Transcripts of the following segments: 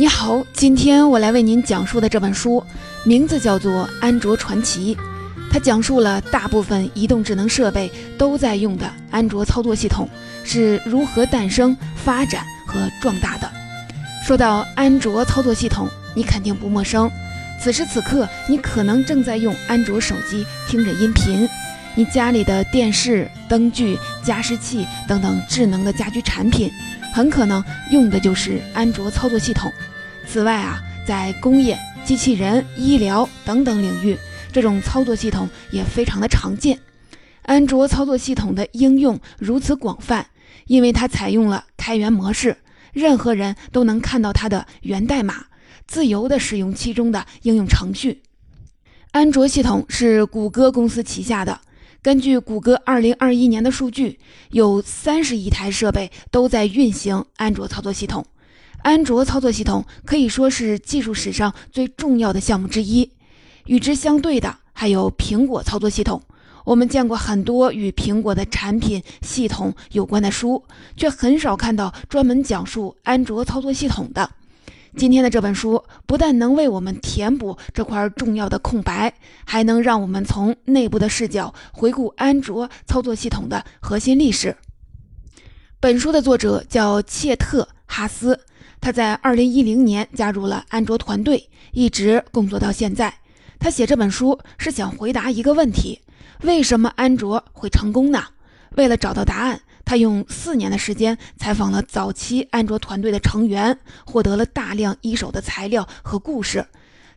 你好，今天我来为您讲述的这本书名字叫做《安卓传奇》，它讲述了大部分移动智能设备都在用的安卓操作系统是如何诞生、发展和壮大的。说到安卓操作系统，你肯定不陌生。此时此刻，你可能正在用安卓手机听着音频，你家里的电视、灯具、加湿器等等智能的家居产品，很可能用的就是安卓操作系统。此外啊，在工业、机器人、医疗等等领域，这种操作系统也非常的常见。安卓操作系统的应用如此广泛，因为它采用了开源模式，任何人都能看到它的源代码。自由地使用其中的应用程序。安卓系统是谷歌公司旗下的。根据谷歌2021年的数据，有30亿台设备都在运行安卓操作系统。安卓操作系统可以说是技术史上最重要的项目之一。与之相对的还有苹果操作系统。我们见过很多与苹果的产品系统有关的书，却很少看到专门讲述安卓操作系统的。今天的这本书不但能为我们填补这块重要的空白，还能让我们从内部的视角回顾安卓操作系统的核心历史。本书的作者叫切特·哈斯，他在2010年加入了安卓团队，一直工作到现在。他写这本书是想回答一个问题：为什么安卓会成功呢？为了找到答案。他用四年的时间采访了早期安卓团队的成员，获得了大量一手的材料和故事。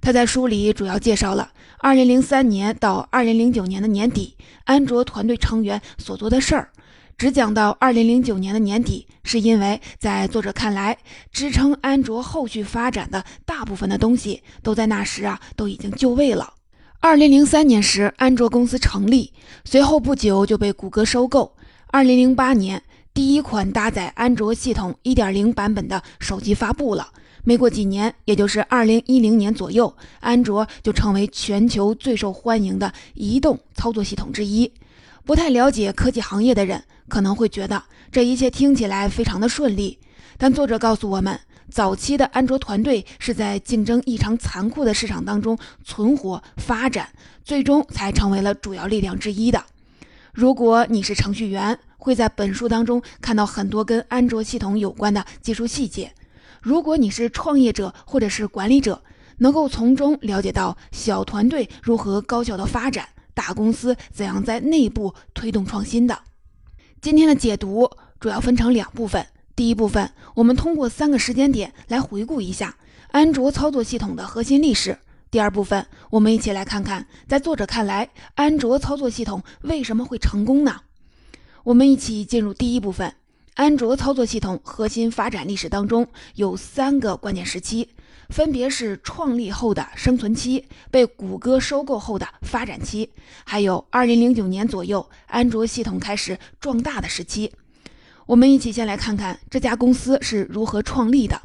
他在书里主要介绍了2003年到2009年的年底，安卓团队成员所做的事儿。只讲到2009年的年底，是因为在作者看来，支撑安卓后续发展的大部分的东西都在那时啊都已经就位了。2003年时，安卓公司成立，随后不久就被谷歌收购。二零零八年，第一款搭载安卓系统一点零版本的手机发布了。没过几年，也就是二零一零年左右，安卓就成为全球最受欢迎的移动操作系统之一。不太了解科技行业的人可能会觉得这一切听起来非常的顺利，但作者告诉我们，早期的安卓团队是在竞争异常残酷的市场当中存活发展，最终才成为了主要力量之一的。如果你是程序员，会在本书当中看到很多跟安卓系统有关的技术细节；如果你是创业者或者是管理者，能够从中了解到小团队如何高效的发展，大公司怎样在内部推动创新的。今天的解读主要分成两部分，第一部分我们通过三个时间点来回顾一下安卓操作系统的核心历史。第二部分，我们一起来看看，在作者看来，安卓操作系统为什么会成功呢？我们一起进入第一部分。安卓操作系统核心发展历史当中有三个关键时期，分别是创立后的生存期、被谷歌收购后的发展期，还有2009年左右安卓系统开始壮大的时期。我们一起先来看看这家公司是如何创立的。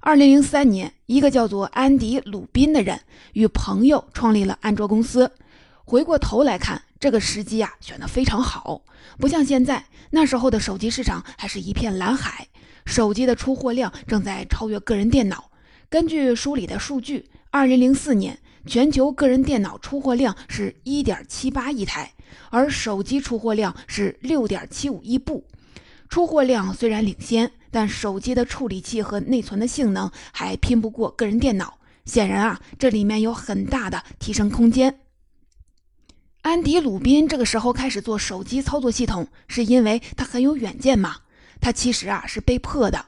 二零零三年，一个叫做安迪·鲁宾的人与朋友创立了安卓公司。回过头来看，这个时机啊选得非常好，不像现在，那时候的手机市场还是一片蓝海，手机的出货量正在超越个人电脑。根据书里的数据，二零零四年全球个人电脑出货量是一点七八亿台，而手机出货量是六点七五亿部。出货量虽然领先。但手机的处理器和内存的性能还拼不过个人电脑，显然啊，这里面有很大的提升空间。安迪·鲁宾这个时候开始做手机操作系统，是因为他很有远见吗？他其实啊是被迫的。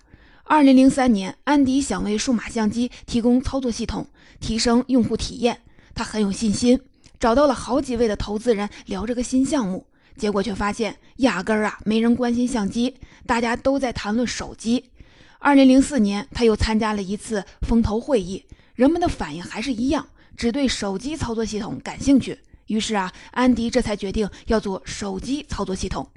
二零零三年，安迪想为数码相机提供操作系统，提升用户体验，他很有信心，找到了好几位的投资人聊这个新项目。结果却发现，压根儿啊没人关心相机，大家都在谈论手机。二零零四年，他又参加了一次风投会议，人们的反应还是一样，只对手机操作系统感兴趣。于是啊，安迪这才决定要做手机操作系统。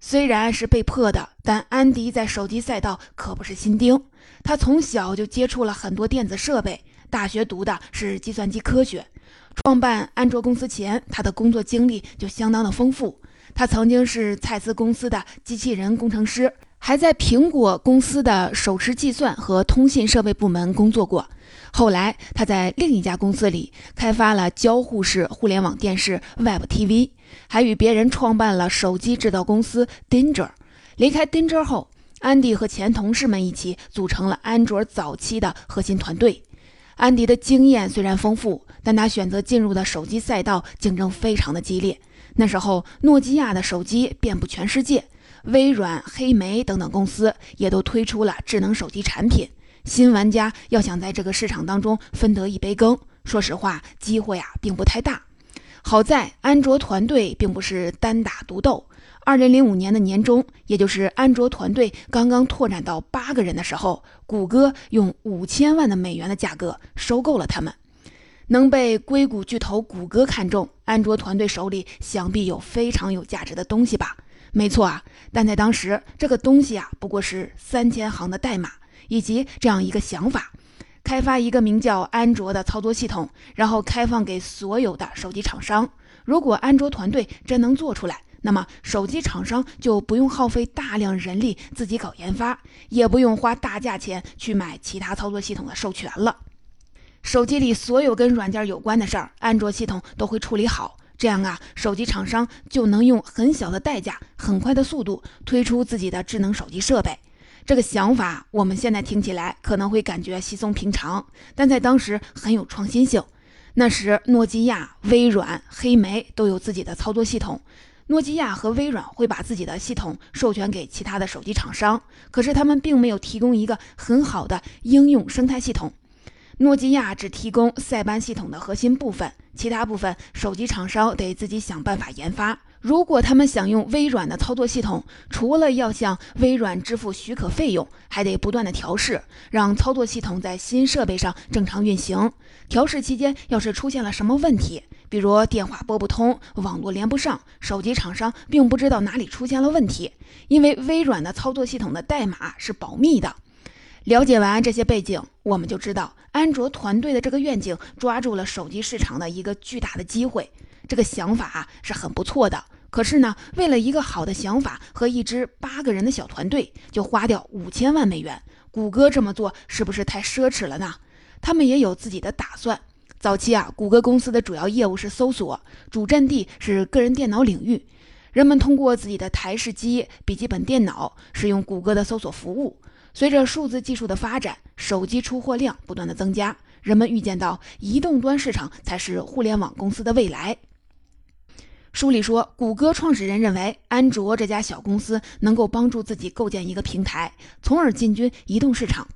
虽然是被迫的，但安迪在手机赛道可不是新丁。他从小就接触了很多电子设备，大学读的是计算机科学。创办安卓公司前，他的工作经历就相当的丰富。他曾经是蔡司公司的机器人工程师，还在苹果公司的手持计算和通信设备部门工作过。后来，他在另一家公司里开发了交互式互联网电视 Web TV，还与别人创办了手机制造公司 Danger。离开 Danger 后，安迪和前同事们一起组成了安卓早期的核心团队。安迪的经验虽然丰富，但他选择进入的手机赛道竞争非常的激烈。那时候，诺基亚的手机遍布全世界。微软、黑莓等等公司也都推出了智能手机产品，新玩家要想在这个市场当中分得一杯羹，说实话，机会啊并不太大。好在安卓团队并不是单打独斗。二零零五年的年中，也就是安卓团队刚刚拓展到八个人的时候，谷歌用五千万的美元的价格收购了他们。能被硅谷巨头谷歌看中，安卓团队手里想必有非常有价值的东西吧？没错啊，但在当时，这个东西啊不过是三千行的代码，以及这样一个想法：开发一个名叫安卓的操作系统，然后开放给所有的手机厂商。如果安卓团队真能做出来，那么手机厂商就不用耗费大量人力自己搞研发，也不用花大价钱去买其他操作系统的授权了。手机里所有跟软件有关的事儿，安卓系统都会处理好。这样啊，手机厂商就能用很小的代价、很快的速度推出自己的智能手机设备。这个想法我们现在听起来可能会感觉稀松平常，但在当时很有创新性。那时，诺基亚、微软、黑莓都有自己的操作系统。诺基亚和微软会把自己的系统授权给其他的手机厂商，可是他们并没有提供一个很好的应用生态系统。诺基亚只提供塞班系统的核心部分，其他部分手机厂商得自己想办法研发。如果他们想用微软的操作系统，除了要向微软支付许可费用，还得不断的调试，让操作系统在新设备上正常运行。调试期间，要是出现了什么问题，比如电话拨不通、网络连不上，手机厂商并不知道哪里出现了问题，因为微软的操作系统的代码是保密的。了解完这些背景，我们就知道安卓团队的这个愿景抓住了手机市场的一个巨大的机会。这个想法啊是很不错的，可是呢，为了一个好的想法和一支八个人的小团队，就花掉五千万美元。谷歌这么做是不是太奢侈了呢？他们也有自己的打算。早期啊，谷歌公司的主要业务是搜索，主阵地是个人电脑领域，人们通过自己的台式机、笔记本电脑使用谷歌的搜索服务。随着数字技术的发展，手机出货量不断的增加，人们预见到移动端市场才是互联网公司的未来。书里说，谷歌创始人认为安卓这家小公司能够帮助自己构建一个平台，从而进军移动市场。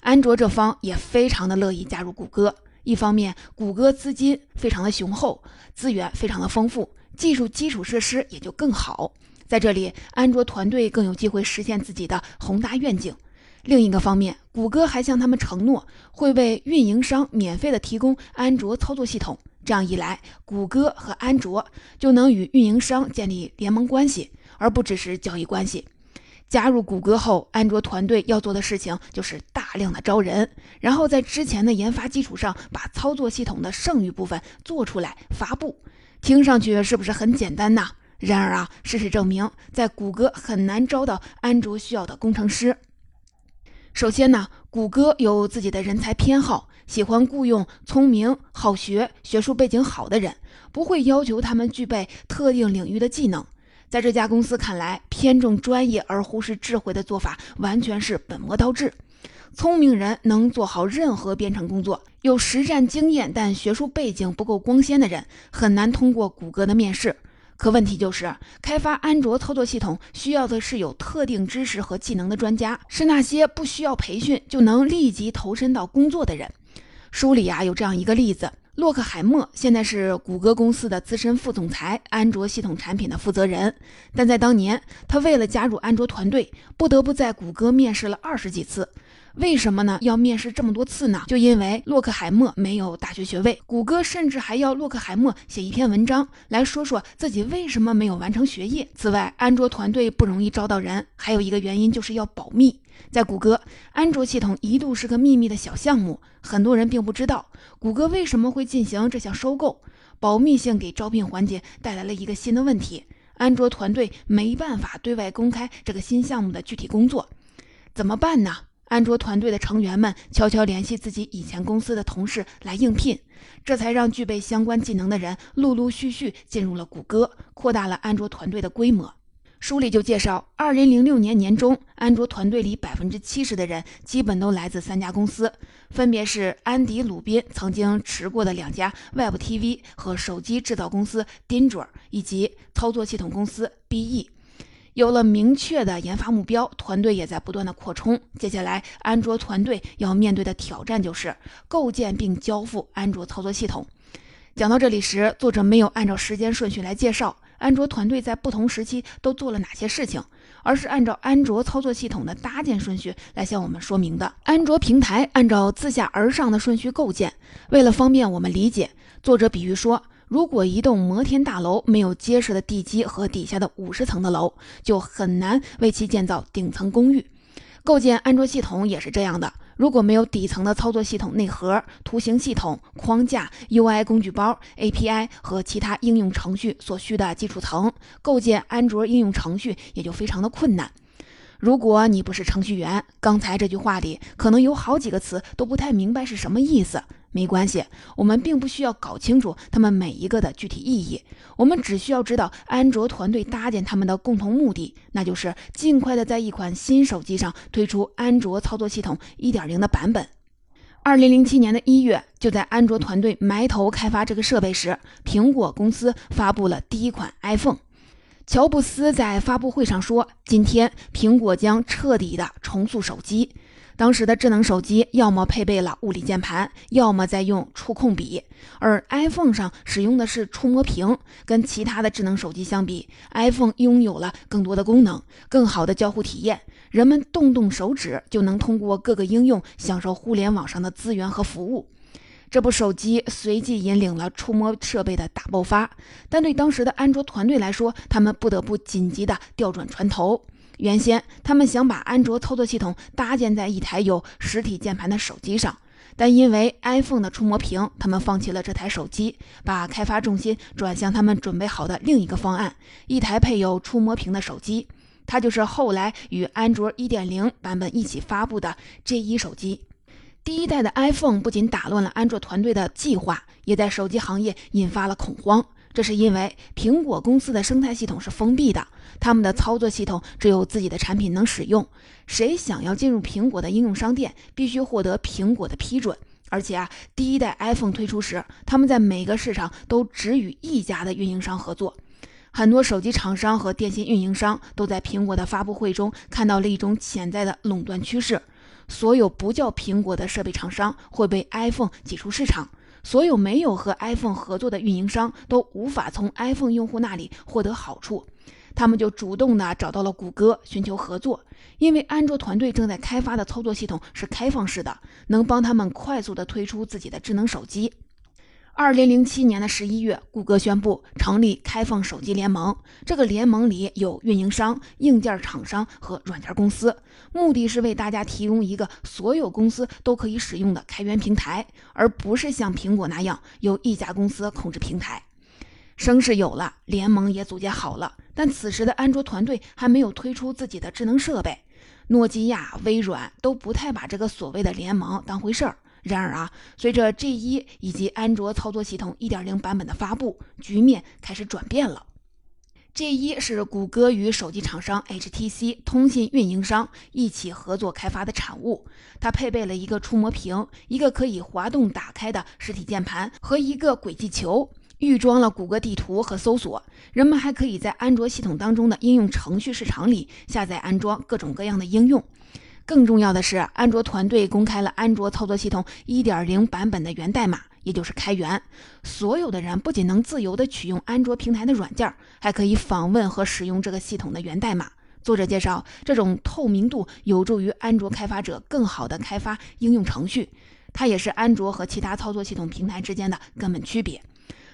安卓这方也非常的乐意加入谷歌。一方面，谷歌资金非常的雄厚，资源非常的丰富，技术基础设施也就更好。在这里，安卓团队更有机会实现自己的宏大愿景。另一个方面，谷歌还向他们承诺会为运营商免费的提供安卓操作系统。这样一来，谷歌和安卓就能与运营商建立联盟关系，而不只是交易关系。加入谷歌后，安卓团队要做的事情就是大量的招人，然后在之前的研发基础上，把操作系统的剩余部分做出来发布。听上去是不是很简单呢？然而啊，事实证明，在谷歌很难招到安卓需要的工程师。首先呢，谷歌有自己的人才偏好，喜欢雇佣聪明、好学、学术背景好的人，不会要求他们具备特定领域的技能。在这家公司看来，偏重专业而忽视智慧的做法完全是本末倒置。聪明人能做好任何编程工作，有实战经验但学术背景不够光鲜的人很难通过谷歌的面试。可问题就是，开发安卓操作系统需要的是有特定知识和技能的专家，是那些不需要培训就能立即投身到工作的人。书里啊有这样一个例子：洛克海默现在是谷歌公司的资深副总裁，安卓系统产品的负责人。但在当年，他为了加入安卓团队，不得不在谷歌面试了二十几次。为什么呢？要面试这么多次呢？就因为洛克海默没有大学学位，谷歌甚至还要洛克海默写一篇文章来说说自己为什么没有完成学业。此外，安卓团队不容易招到人，还有一个原因就是要保密。在谷歌，安卓系统一度是个秘密的小项目，很多人并不知道谷歌为什么会进行这项收购。保密性给招聘环节带来了一个新的问题。安卓团队没办法对外公开这个新项目的具体工作，怎么办呢？安卓团队的成员们悄悄联系自己以前公司的同事来应聘，这才让具备相关技能的人陆陆续续进入了谷歌，扩大了安卓团队的规模。书里就介绍，二零零六年年中，安卓团队里百分之七十的人基本都来自三家公司，分别是安迪·鲁宾曾经持过的两家 Web TV 和手机制造公司 Danger，以及操作系统公司 BE。有了明确的研发目标，团队也在不断的扩充。接下来，安卓团队要面对的挑战就是构建并交付安卓操作系统。讲到这里时，作者没有按照时间顺序来介绍。安卓团队在不同时期都做了哪些事情，而是按照安卓操作系统的搭建顺序来向我们说明的。安卓平台按照自下而上的顺序构建，为了方便我们理解，作者比喻说，如果一栋摩天大楼没有结实的地基和底下的五十层的楼，就很难为其建造顶层公寓。构建安卓系统也是这样的。如果没有底层的操作系统内核、图形系统、框架、UI 工具包、API 和其他应用程序所需的基础层，构建安卓应用程序也就非常的困难。如果你不是程序员，刚才这句话里可能有好几个词都不太明白是什么意思。没关系，我们并不需要搞清楚他们每一个的具体意义，我们只需要知道安卓团队搭建他们的共同目的，那就是尽快的在一款新手机上推出安卓操作系统1.0的版本。二零零七年的一月，就在安卓团队埋头开发这个设备时，苹果公司发布了第一款 iPhone。乔布斯在发布会上说：“今天，苹果将彻底的重塑手机。”当时的智能手机要么配备了物理键盘，要么在用触控笔，而 iPhone 上使用的是触摸屏。跟其他的智能手机相比，iPhone 拥有了更多的功能，更好的交互体验。人们动动手指就能通过各个应用享受互联网上的资源和服务。这部手机随即引领了触摸设备的大爆发，但对当时的安卓团队来说，他们不得不紧急地调转船头。原先他们想把安卓操作系统搭建在一台有实体键盘的手机上，但因为 iPhone 的触摸屏，他们放弃了这台手机，把开发重心转向他们准备好的另一个方案——一台配有触摸屏的手机。它就是后来与安卓1.0版本一起发布的 J1 手机。第一代的 iPhone 不仅打乱了安卓团队的计划，也在手机行业引发了恐慌。这是因为苹果公司的生态系统是封闭的，他们的操作系统只有自己的产品能使用。谁想要进入苹果的应用商店，必须获得苹果的批准。而且啊，第一代 iPhone 推出时，他们在每个市场都只与一家的运营商合作。很多手机厂商和电信运营商都在苹果的发布会中看到了一种潜在的垄断趋势：所有不叫苹果的设备厂商会被 iPhone 挤出市场。所有没有和 iPhone 合作的运营商都无法从 iPhone 用户那里获得好处，他们就主动的找到了谷歌寻求合作，因为安卓团队正在开发的操作系统是开放式的，能帮他们快速的推出自己的智能手机。二零零七年的十一月，谷歌宣布成立开放手机联盟。这个联盟里有运营商、硬件厂商和软件公司，目的是为大家提供一个所有公司都可以使用的开源平台，而不是像苹果那样由一家公司控制平台。声势有了，联盟也组建好了，但此时的安卓团队还没有推出自己的智能设备，诺基亚、微软都不太把这个所谓的联盟当回事儿。然而啊，随着 G1 以及安卓操作系统1.0版本的发布，局面开始转变了。G1 是谷歌与手机厂商 HTC 通信运营商一起合作开发的产物，它配备了一个触摸屏、一个可以滑动打开的实体键盘和一个轨迹球，预装了谷歌地图和搜索。人们还可以在安卓系统当中的应用程序市场里下载安装各种各样的应用。更重要的是，安卓团队公开了安卓操作系统1.0版本的源代码，也就是开源。所有的人不仅能自由地取用安卓平台的软件，还可以访问和使用这个系统的源代码。作者介绍，这种透明度有助于安卓开发者更好地开发应用程序，它也是安卓和其他操作系统平台之间的根本区别。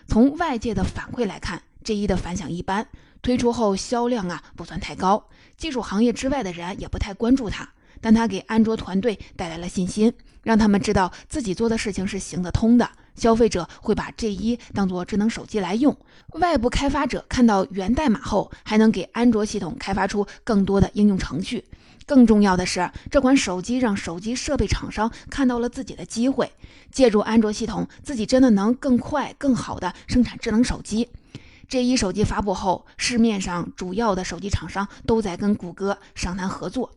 从外界的反馈来看，这一的反响一般，推出后销量啊不算太高，技术行业之外的人也不太关注它。但他给安卓团队带来了信心，让他们知道自己做的事情是行得通的，消费者会把 G 一当做智能手机来用。外部开发者看到源代码后，还能给安卓系统开发出更多的应用程序。更重要的是，这款手机让手机设备厂商看到了自己的机会，借助安卓系统，自己真的能更快、更好的生产智能手机。G 一手机发布后，市面上主要的手机厂商都在跟谷歌商谈合作，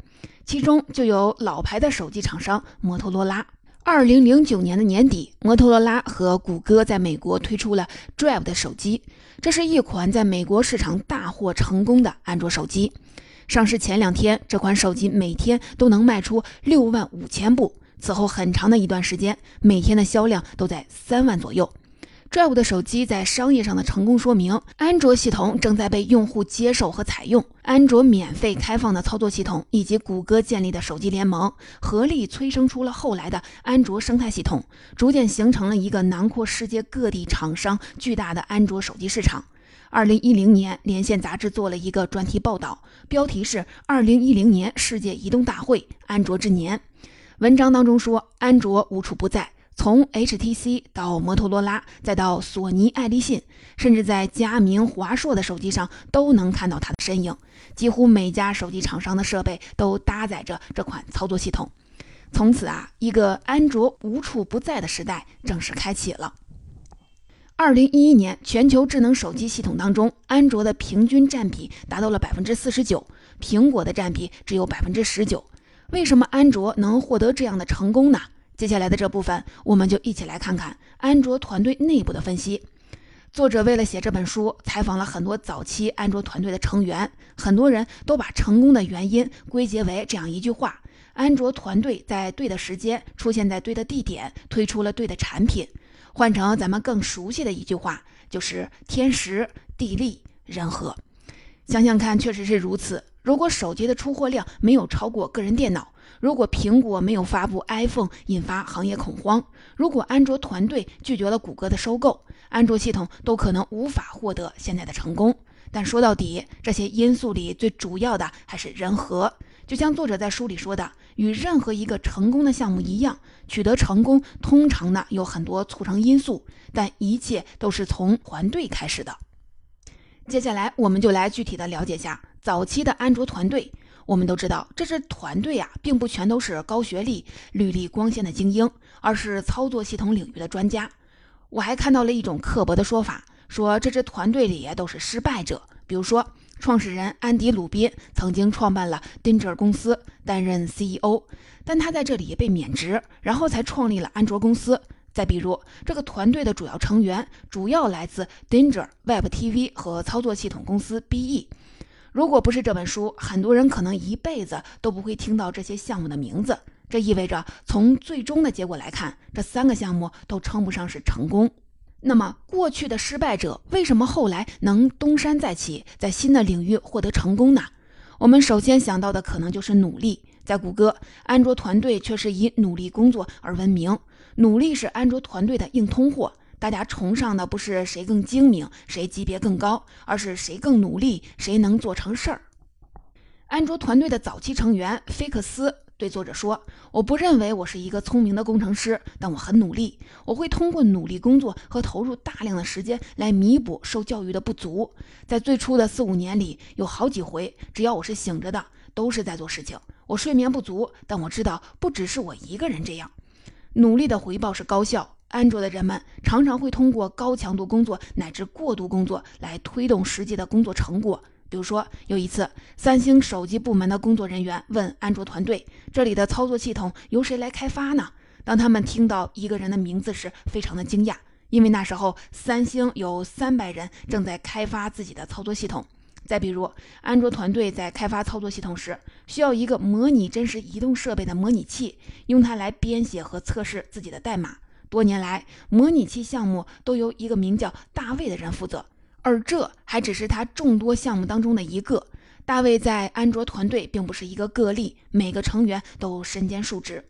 其中就有老牌的手机厂商摩托罗拉。二零零九年的年底，摩托罗拉和谷歌在美国推出了 Drive 的手机，这是一款在美国市场大获成功的安卓手机。上市前两天，这款手机每天都能卖出六万五千部，此后很长的一段时间，每天的销量都在三万左右。Drive 的手机在商业上的成功，说明安卓系统正在被用户接受和采用。安卓免费开放的操作系统以及谷歌建立的手机联盟，合力催生出了后来的安卓生态系统，逐渐形成了一个囊括世界各地厂商巨大的安卓手机市场。二零一零年，连线杂志做了一个专题报道，标题是《二零一零年世界移动大会：安卓之年》。文章当中说，安卓无处不在。从 HTC 到摩托罗拉，再到索尼、爱立信，甚至在佳明、华硕的手机上都能看到它的身影。几乎每家手机厂商的设备都搭载着这款操作系统。从此啊，一个安卓无处不在的时代正式开启了。二零一一年，全球智能手机系统当中，安卓的平均占比达到了百分之四十九，苹果的占比只有百分之十九。为什么安卓能获得这样的成功呢？接下来的这部分，我们就一起来看看安卓团队内部的分析。作者为了写这本书，采访了很多早期安卓团队的成员，很多人都把成功的原因归结为这样一句话：安卓团队在对的时间出现在对的地点，推出了对的产品。换成咱们更熟悉的一句话，就是天时地利人和。想想看，确实是如此。如果手机的出货量没有超过个人电脑，如果苹果没有发布 iPhone 引发行业恐慌，如果安卓团队拒绝了谷歌的收购，安卓系统都可能无法获得现在的成功。但说到底，这些因素里最主要的还是人和。就像作者在书里说的，与任何一个成功的项目一样，取得成功通常呢有很多促成因素，但一切都是从团队开始的。接下来，我们就来具体的了解下早期的安卓团队。我们都知道，这支团队啊，并不全都是高学历、履历光鲜的精英，而是操作系统领域的专家。我还看到了一种刻薄的说法，说这支团队里都是失败者。比如说，创始人安迪·鲁宾曾经创办了 Dinger 公司，担任 CEO，但他在这里被免职，然后才创立了安卓公司。再比如，这个团队的主要成员主要来自 Dinger、Web TV 和操作系统公司 BE。如果不是这本书，很多人可能一辈子都不会听到这些项目的名字。这意味着，从最终的结果来看，这三个项目都称不上是成功。那么，过去的失败者为什么后来能东山再起，在新的领域获得成功呢？我们首先想到的可能就是努力。在谷歌，安卓团队却是以努力工作而闻名。努力是安卓团队的硬通货。大家崇尚的不是谁更精明，谁级别更高，而是谁更努力，谁能做成事儿。安卓团队的早期成员菲克斯对作者说：“我不认为我是一个聪明的工程师，但我很努力。我会通过努力工作和投入大量的时间来弥补受教育的不足。在最初的四五年里，有好几回，只要我是醒着的，都是在做事情。我睡眠不足，但我知道不只是我一个人这样。努力的回报是高效。”安卓的人们常常会通过高强度工作乃至过度工作来推动实际的工作成果。比如说，有一次，三星手机部门的工作人员问安卓团队：“这里的操作系统由谁来开发呢？”当他们听到一个人的名字时，非常的惊讶，因为那时候三星有三百人正在开发自己的操作系统。再比如，安卓团队在开发操作系统时，需要一个模拟真实移动设备的模拟器，用它来编写和测试自己的代码。多年来，模拟器项目都由一个名叫大卫的人负责，而这还只是他众多项目当中的一个。大卫在安卓团队并不是一个个例，每个成员都身兼数职。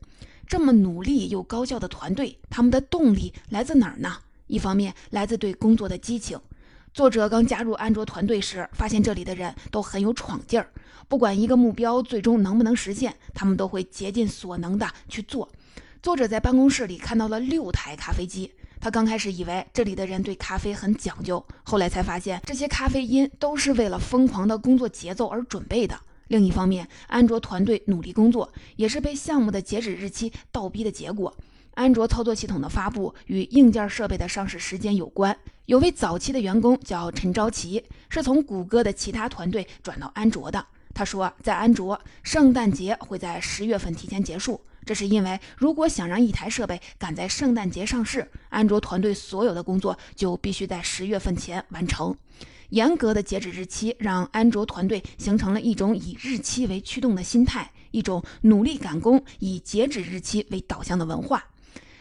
这么努力又高效的团队，他们的动力来自哪儿呢？一方面来自对工作的激情。作者刚加入安卓团队时，发现这里的人都很有闯劲儿，不管一个目标最终能不能实现，他们都会竭尽所能的去做。作者在办公室里看到了六台咖啡机，他刚开始以为这里的人对咖啡很讲究，后来才发现这些咖啡因都是为了疯狂的工作节奏而准备的。另一方面，安卓团队努力工作，也是被项目的截止日期倒逼的结果。安卓操作系统的发布与硬件设备的上市时间有关。有位早期的员工叫陈昭奇，是从谷歌的其他团队转到安卓的。他说，在安卓，圣诞节会在十月份提前结束，这是因为如果想让一台设备赶在圣诞节上市，安卓团队所有的工作就必须在十月份前完成。严格的截止日期让安卓团队形成了一种以日期为驱动的心态，一种努力赶工、以截止日期为导向的文化。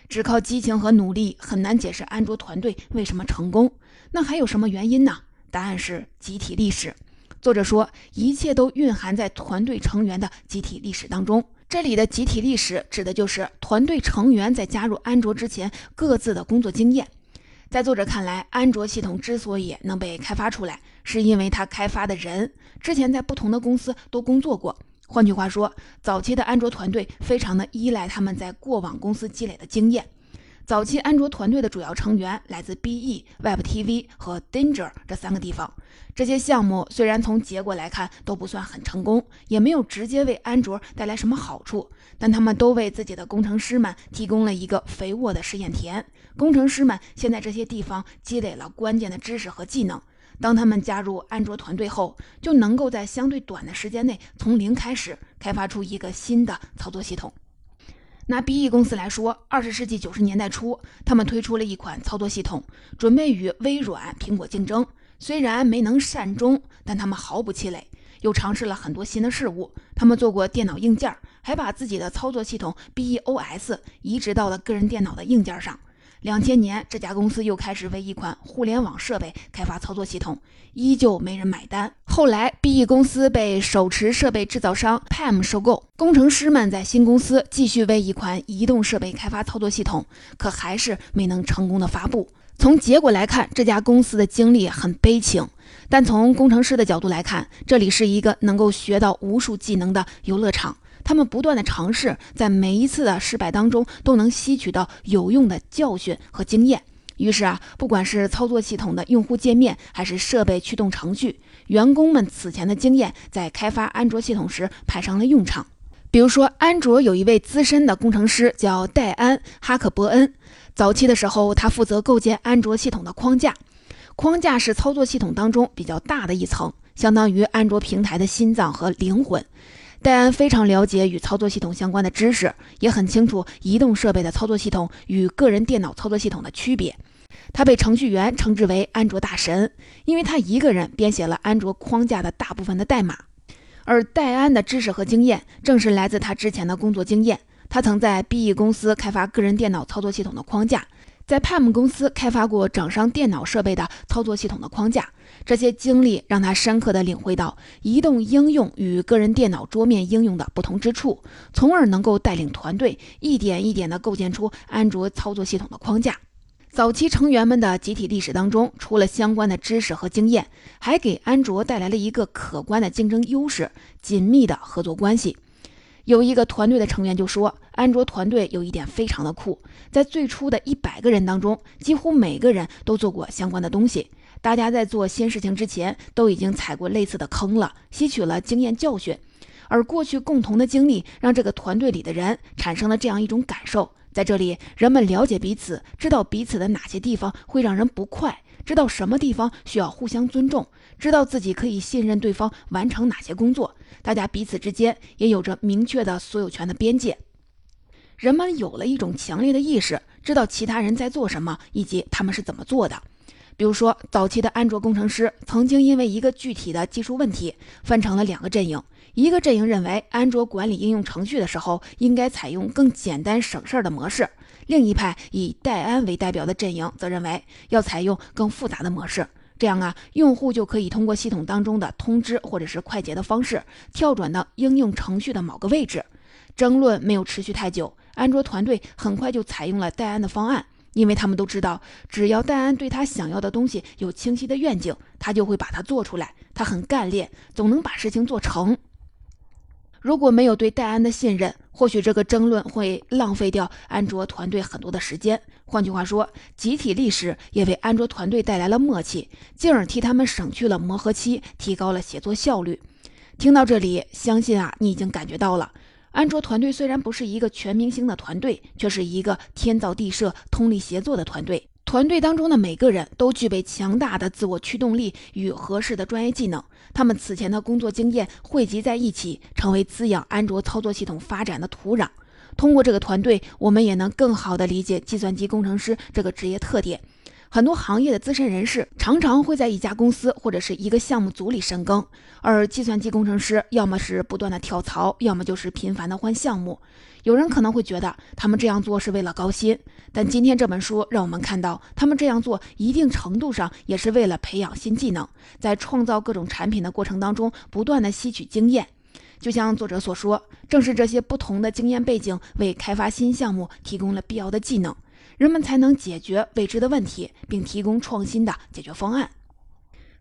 只靠激情和努力很难解释安卓团队为什么成功。那还有什么原因呢？答案是集体历史。作者说，一切都蕴含在团队成员的集体历史当中。这里的集体历史指的就是团队成员在加入安卓之前各自的工作经验。在作者看来，安卓系统之所以能被开发出来，是因为他开发的人之前在不同的公司都工作过。换句话说，早期的安卓团队非常的依赖他们在过往公司积累的经验。早期安卓团队的主要成员来自 BE、Web TV 和 Danger 这三个地方。这些项目虽然从结果来看都不算很成功，也没有直接为安卓带来什么好处，但他们都为自己的工程师们提供了一个肥沃的试验田。工程师们先在这些地方积累了关键的知识和技能。当他们加入安卓团队后，就能够在相对短的时间内从零开始开发出一个新的操作系统。拿 BE 公司来说，二十世纪九十年代初，他们推出了一款操作系统，准备与微软、苹果竞争。虽然没能善终，但他们毫不气馁，又尝试了很多新的事物。他们做过电脑硬件，还把自己的操作系统 BEOS 移植到了个人电脑的硬件上。两千年，这家公司又开始为一款互联网设备开发操作系统，依旧没人买单。后来，BE 公司被手持设备制造商 PAM 收购，工程师们在新公司继续为一款移动设备开发操作系统，可还是没能成功的发布。从结果来看，这家公司的经历很悲情，但从工程师的角度来看，这里是一个能够学到无数技能的游乐场。他们不断的尝试，在每一次的失败当中都能吸取到有用的教训和经验。于是啊，不管是操作系统的用户界面，还是设备驱动程序，员工们此前的经验在开发安卓系统时派上了用场。比如说，安卓有一位资深的工程师叫戴安·哈克伯恩。早期的时候，他负责构建安卓系统的框架，框架是操作系统当中比较大的一层，相当于安卓平台的心脏和灵魂。戴安非常了解与操作系统相关的知识，也很清楚移动设备的操作系统与个人电脑操作系统的区别。他被程序员称之为“安卓大神”，因为他一个人编写了安卓框架的大部分的代码。而戴安的知识和经验正是来自他之前的工作经验。他曾在 BE 公司开发个人电脑操作系统的框架。在 PAM 公司开发过掌上电脑设备的操作系统的框架，这些经历让他深刻地领会到移动应用与个人电脑桌面应用的不同之处，从而能够带领团队一点一点地构建出安卓操作系统的框架。早期成员们的集体历史当中，除了相关的知识和经验，还给安卓带来了一个可观的竞争优势——紧密的合作关系。有一个团队的成员就说：“安卓团队有一点非常的酷，在最初的一百个人当中，几乎每个人都做过相关的东西。大家在做新事情之前，都已经踩过类似的坑了，吸取了经验教训。而过去共同的经历，让这个团队里的人产生了这样一种感受：在这里，人们了解彼此，知道彼此的哪些地方会让人不快，知道什么地方需要互相尊重。”知道自己可以信任对方完成哪些工作，大家彼此之间也有着明确的所有权的边界。人们有了一种强烈的意识，知道其他人在做什么以及他们是怎么做的。比如说，早期的安卓工程师曾经因为一个具体的技术问题分成了两个阵营：一个阵营认为安卓管理应用程序的时候应该采用更简单省事儿的模式；另一派以戴安为代表的阵营则认为要采用更复杂的模式。这样啊，用户就可以通过系统当中的通知或者是快捷的方式，跳转到应用程序的某个位置。争论没有持续太久，安卓团队很快就采用了戴安的方案，因为他们都知道，只要戴安对他想要的东西有清晰的愿景，他就会把它做出来。他很干练，总能把事情做成。如果没有对戴安的信任，或许这个争论会浪费掉安卓团队很多的时间。换句话说，集体历史也为安卓团队带来了默契，进而替他们省去了磨合期，提高了写作效率。听到这里，相信啊，你已经感觉到了，安卓团队虽然不是一个全明星的团队，却是一个天造地设、通力协作的团队。团队当中的每个人都具备强大的自我驱动力与合适的专业技能，他们此前的工作经验汇集在一起，成为滋养安卓操作系统发展的土壤。通过这个团队，我们也能更好地理解计算机工程师这个职业特点。很多行业的资深人士常常会在一家公司或者是一个项目组里深耕，而计算机工程师要么是不断的跳槽，要么就是频繁的换项目。有人可能会觉得他们这样做是为了高薪，但今天这本书让我们看到，他们这样做一定程度上也是为了培养新技能，在创造各种产品的过程当中不断的吸取经验。就像作者所说，正是这些不同的经验背景为开发新项目提供了必要的技能。人们才能解决未知的问题，并提供创新的解决方案。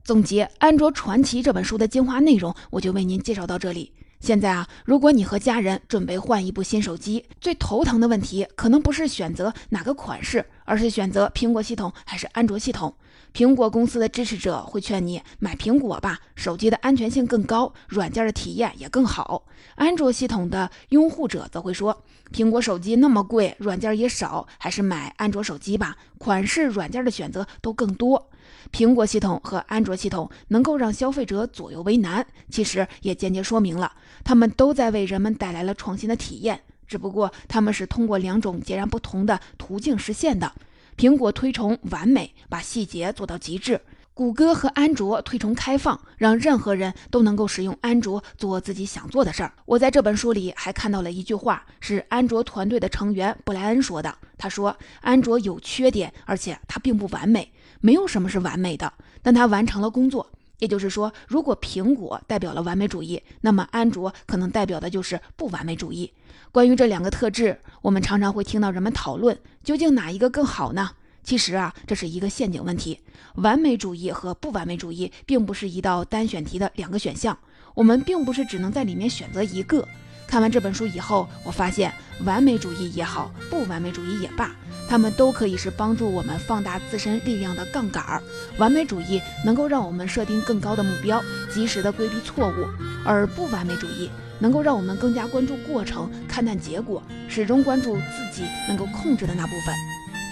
总结《安卓传奇》这本书的精华内容，我就为您介绍到这里。现在啊，如果你和家人准备换一部新手机，最头疼的问题可能不是选择哪个款式，而是选择苹果系统还是安卓系统。苹果公司的支持者会劝你买苹果吧，手机的安全性更高，软件的体验也更好。安卓系统的拥护者则会说，苹果手机那么贵，软件也少，还是买安卓手机吧，款式、软件的选择都更多。苹果系统和安卓系统能够让消费者左右为难，其实也间接说明了，他们都在为人们带来了创新的体验，只不过他们是通过两种截然不同的途径实现的。苹果推崇完美，把细节做到极致；谷歌和安卓推崇开放，让任何人都能够使用安卓做自己想做的事儿。我在这本书里还看到了一句话，是安卓团队的成员布莱恩说的。他说：“安卓有缺点，而且它并不完美，没有什么是完美的，但它完成了工作。”也就是说，如果苹果代表了完美主义，那么安卓可能代表的就是不完美主义。关于这两个特质，我们常常会听到人们讨论，究竟哪一个更好呢？其实啊，这是一个陷阱问题。完美主义和不完美主义并不是一道单选题的两个选项，我们并不是只能在里面选择一个。看完这本书以后，我发现完美主义也好，不完美主义也罢。他们都可以是帮助我们放大自身力量的杠杆儿。完美主义能够让我们设定更高的目标，及时的规避错误；而不完美主义能够让我们更加关注过程，看淡结果，始终关注自己能够控制的那部分。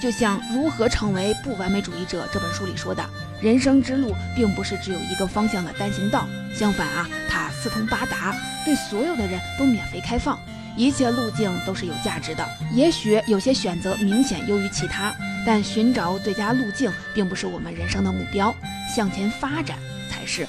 就像《如何成为不完美主义者》这本书里说的，人生之路并不是只有一个方向的单行道，相反啊，它四通八达，对所有的人都免费开放。一切路径都是有价值的，也许有些选择明显优于其他，但寻找最佳路径并不是我们人生的目标，向前发展才是。